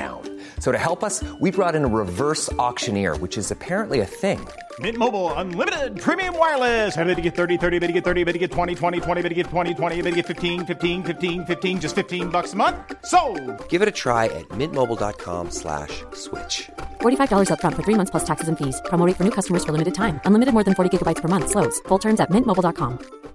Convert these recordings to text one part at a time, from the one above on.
down. So to help us, we brought in a reverse auctioneer, which is apparently a thing. Mint Mobile unlimited premium wireless. Have to get 30, 30, bit to get 30, bit to get 20, 20, 20, bit to get 20, 20, bit to get 15, 15, 15, 15 just 15 bucks a month. So, Give it a try at mintmobile.com/switch. slash $45 upfront for 3 months plus taxes and fees. Promo rate for new customers for limited time. Unlimited more than 40 gigabytes per month slows. Full terms at mintmobile.com.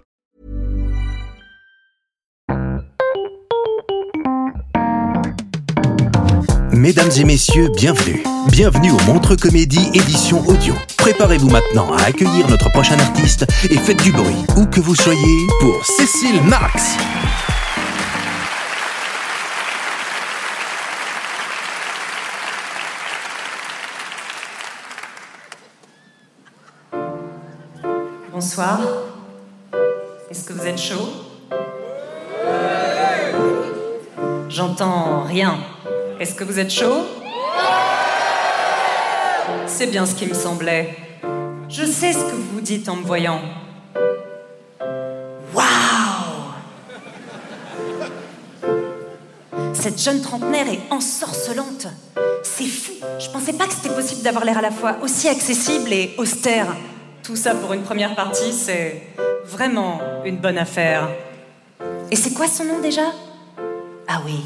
Mesdames et messieurs, bienvenue. Bienvenue au Montre Comédie édition audio. Préparez-vous maintenant à accueillir notre prochain artiste et faites du bruit, où que vous soyez, pour Cécile Marx. Bonsoir. Est-ce que vous êtes chaud? J'entends rien. Est-ce que vous êtes chaud? C'est bien ce qui me semblait. Je sais ce que vous dites en me voyant. Cette jeune trentenaire est ensorcelante. C'est fou. Je pensais pas que c'était possible d'avoir l'air à la fois aussi accessible et austère. Tout ça pour une première partie, c'est vraiment une bonne affaire. Et c'est quoi son nom déjà? Ah oui.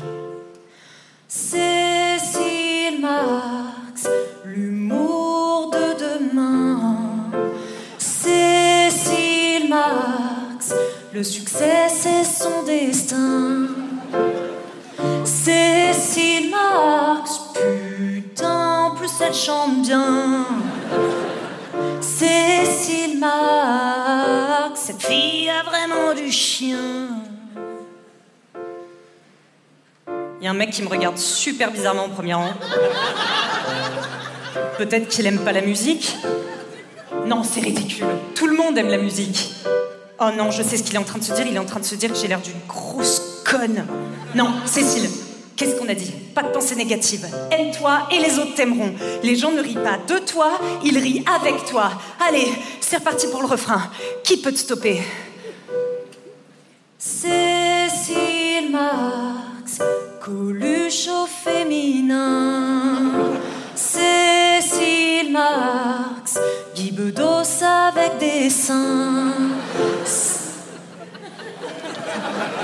Cécile Marx, l'humour de demain. Cécile Marx, le succès c'est son destin. Cécile Marx, putain, plus elle chante bien. Cécile Marx, cette fille a vraiment du chien. Il y a un mec qui me regarde super bizarrement au premier rang. Peut-être qu'il aime pas la musique. Non, c'est ridicule. Tout le monde aime la musique. Oh non, je sais ce qu'il est en train de se dire. Il est en train de se dire que j'ai l'air d'une grosse conne. Non, Cécile, qu'est-ce qu'on a dit? Pas de pensée négative. Aime-toi et les autres t'aimeront. Les gens ne rient pas de toi, ils rient avec toi. Allez, c'est reparti pour le refrain. Qui peut te stopper? Cécile Coluche au féminin. Cécile Marx, Guy Bedos avec des seins.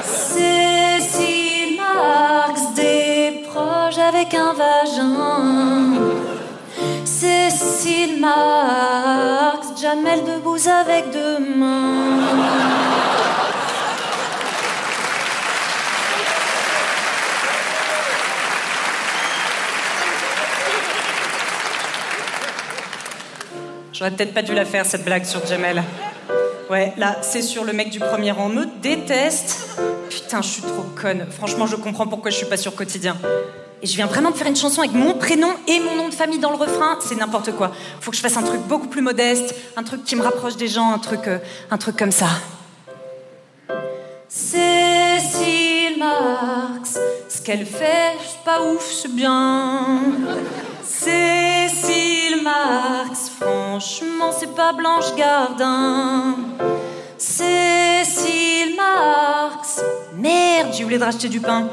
Cécile Marx, des proches avec un vagin. Cécile Marx, Jamel Debbouze avec deux mains. J'aurais peut-être pas dû la faire cette blague sur Jamel. Ouais, là, c'est sur le mec du premier rang. Me déteste. Putain, je suis trop conne. Franchement, je comprends pourquoi je suis pas sur quotidien. Et je viens vraiment de faire une chanson avec mon prénom et mon nom de famille dans le refrain. C'est n'importe quoi. Faut que je fasse un truc beaucoup plus modeste, un truc qui me rapproche des gens, un truc, euh, un truc comme ça. Cécile Marx, ce qu'elle fait, c'est pas ouf, c'est bien. Cécile Marx, franchement, c'est pas Blanche Gardin. Cécile Marx, merde, j'ai oublié de racheter du pain.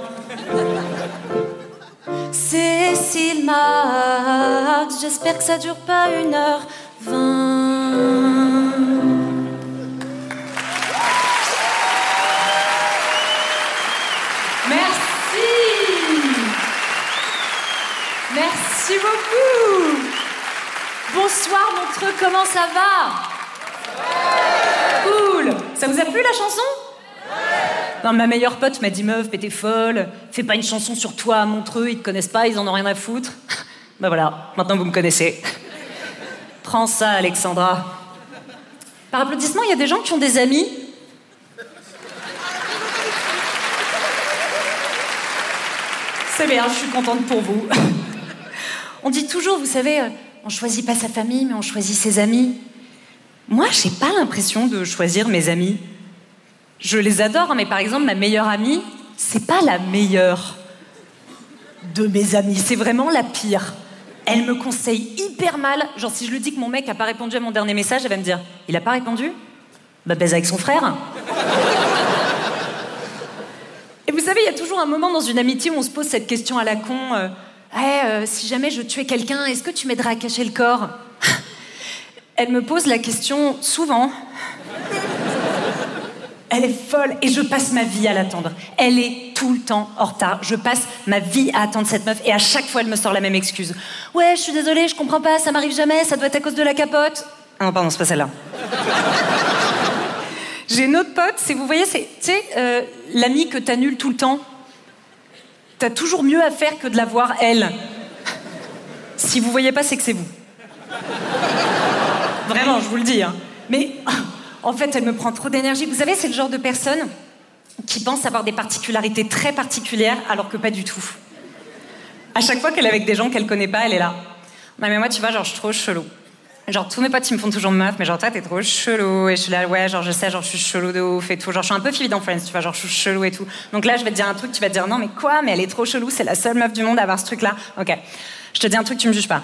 Cécile Marx, j'espère que ça dure pas une heure vingt. Merci. Merci beaucoup. Bonsoir Montreux, comment ça va? Cool. Ça vous a plu la chanson? Non, ma meilleure pote m'a dit meuf, t'es folle, fais pas une chanson sur toi à Montreux, ils te connaissent pas, ils en ont rien à foutre. bah voilà, maintenant vous me connaissez. Prends ça, Alexandra. Par applaudissement, il y a des gens qui ont des amis? C'est bien, je suis contente pour vous. On dit toujours, vous savez, euh, on choisit pas sa famille, mais on choisit ses amis. Moi, j'ai pas l'impression de choisir mes amis. Je les adore, mais par exemple, ma meilleure amie, c'est pas la meilleure de mes amies, c'est vraiment la pire. Elle me conseille hyper mal. Genre, si je lui dis que mon mec a pas répondu à mon dernier message, elle va me dire Il a pas répondu? Bah, baise avec son frère. Et vous savez, il y a toujours un moment dans une amitié où on se pose cette question à la con euh, hey, euh, si jamais je tuais quelqu'un, est-ce que tu m'aiderais à cacher le corps? Elle me pose la question souvent. Elle est folle et je passe ma vie à l'attendre. Elle est tout le temps en retard. Je passe ma vie à attendre cette meuf et à chaque fois elle me sort la même excuse. Ouais, je suis désolée, je comprends pas, ça m'arrive jamais, ça doit être à cause de la capote. Ah non, pardon, c'est pas celle-là. J'ai une autre pote, c'est, vous voyez, c'est, euh, l'amie que t'annules tout le temps. T'as toujours mieux à faire que de la voir elle. Si vous voyez pas, c'est que c'est vous. Vraiment, je vous le dis. Hein. Mais en fait, elle me prend trop d'énergie. Vous savez, c'est le genre de personne qui pense avoir des particularités très particulières alors que pas du tout. À chaque fois qu'elle est avec des gens qu'elle connaît pas, elle est là. Non mais moi, tu vois, genre, je suis trop chelou. Genre, tous mes potes, ils me font toujours meuf, mais genre, toi, t'es trop chelou. Et je suis là, ouais, genre, je sais, genre, je suis chelou de ouf et tout. Genre, je suis un peu Phoebe dans Friends, tu vois, genre, je suis chelou et tout. Donc là, je vais te dire un truc, tu vas te dire, non, mais quoi Mais elle est trop chelou, c'est la seule meuf du monde à avoir ce truc-là. Ok. Je te dis un truc, tu me juges pas.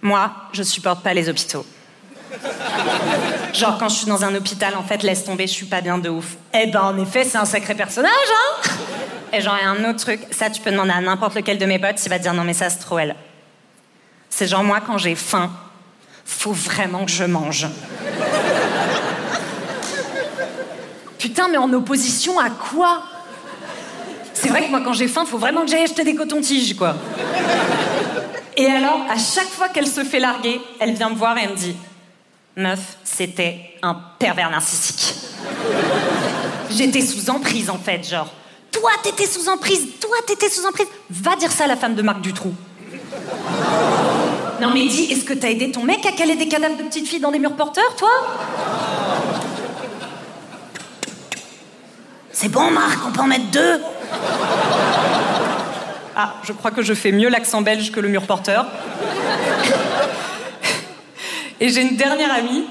Moi, je supporte pas les hôpitaux. Genre, quand je suis dans un hôpital, en fait, laisse tomber, je suis pas bien de ouf. Eh ben, en effet, c'est un sacré personnage, hein Et genre, il y a un autre truc, ça, tu peux demander à n'importe lequel de mes potes, il va te dire, non, mais ça, c'est trop elle. C'est genre, moi, quand j'ai faim, faut vraiment que je mange. Putain, mais en opposition à quoi? C'est vrai que moi, quand j'ai faim, faut vraiment que j'aille acheter des cotons-tiges, quoi. Et alors, à chaque fois qu'elle se fait larguer, elle vient me voir et elle me dit Meuf, c'était un pervers narcissique. J'étais sous emprise, en fait, genre. Toi, t'étais sous emprise, toi, t'étais sous emprise. Va dire ça à la femme de Marc Dutroux. Non mais dis, est-ce que t'as aidé ton mec à caler des cadavres de petites filles dans des murs porteurs, toi? C'est bon, Marc, on peut en mettre deux Ah, je crois que je fais mieux l'accent belge que le mur porteur. Et j'ai une dernière amie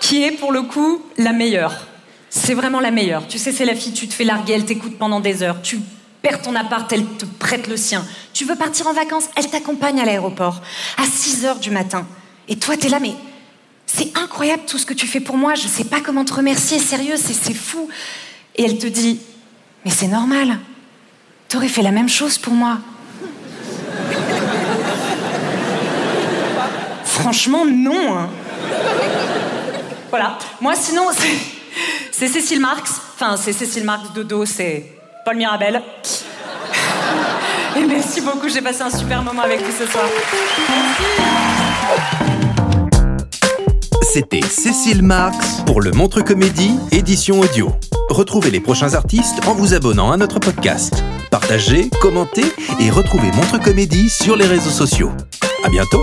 qui est pour le coup la meilleure. C'est vraiment la meilleure. Tu sais, c'est la fille, tu te fais larguer, elle t'écoute pendant des heures. Tu perds ton appart, elle te prête le sien. Tu veux partir en vacances, elle t'accompagne à l'aéroport à 6 heures du matin. Et toi, t'es là, mais c'est incroyable tout ce que tu fais pour moi, je sais pas comment te remercier, sérieux, c'est, fou. Et elle te dit, mais c'est normal, t'aurais fait la même chose pour moi. Franchement, non. hein. Voilà. Moi, sinon, c'est, Cécile Marx. Enfin, c'est Cécile Marx de dos, c'est Paul Mirabel. Et merci beaucoup, j'ai passé un super moment avec vous ce soir. C'était Cécile Marx pour le Montre Comédie, édition audio. Retrouvez les prochains artistes en vous abonnant à notre podcast. Partagez, commentez et retrouvez Montre Comédie sur les réseaux sociaux. À bientôt!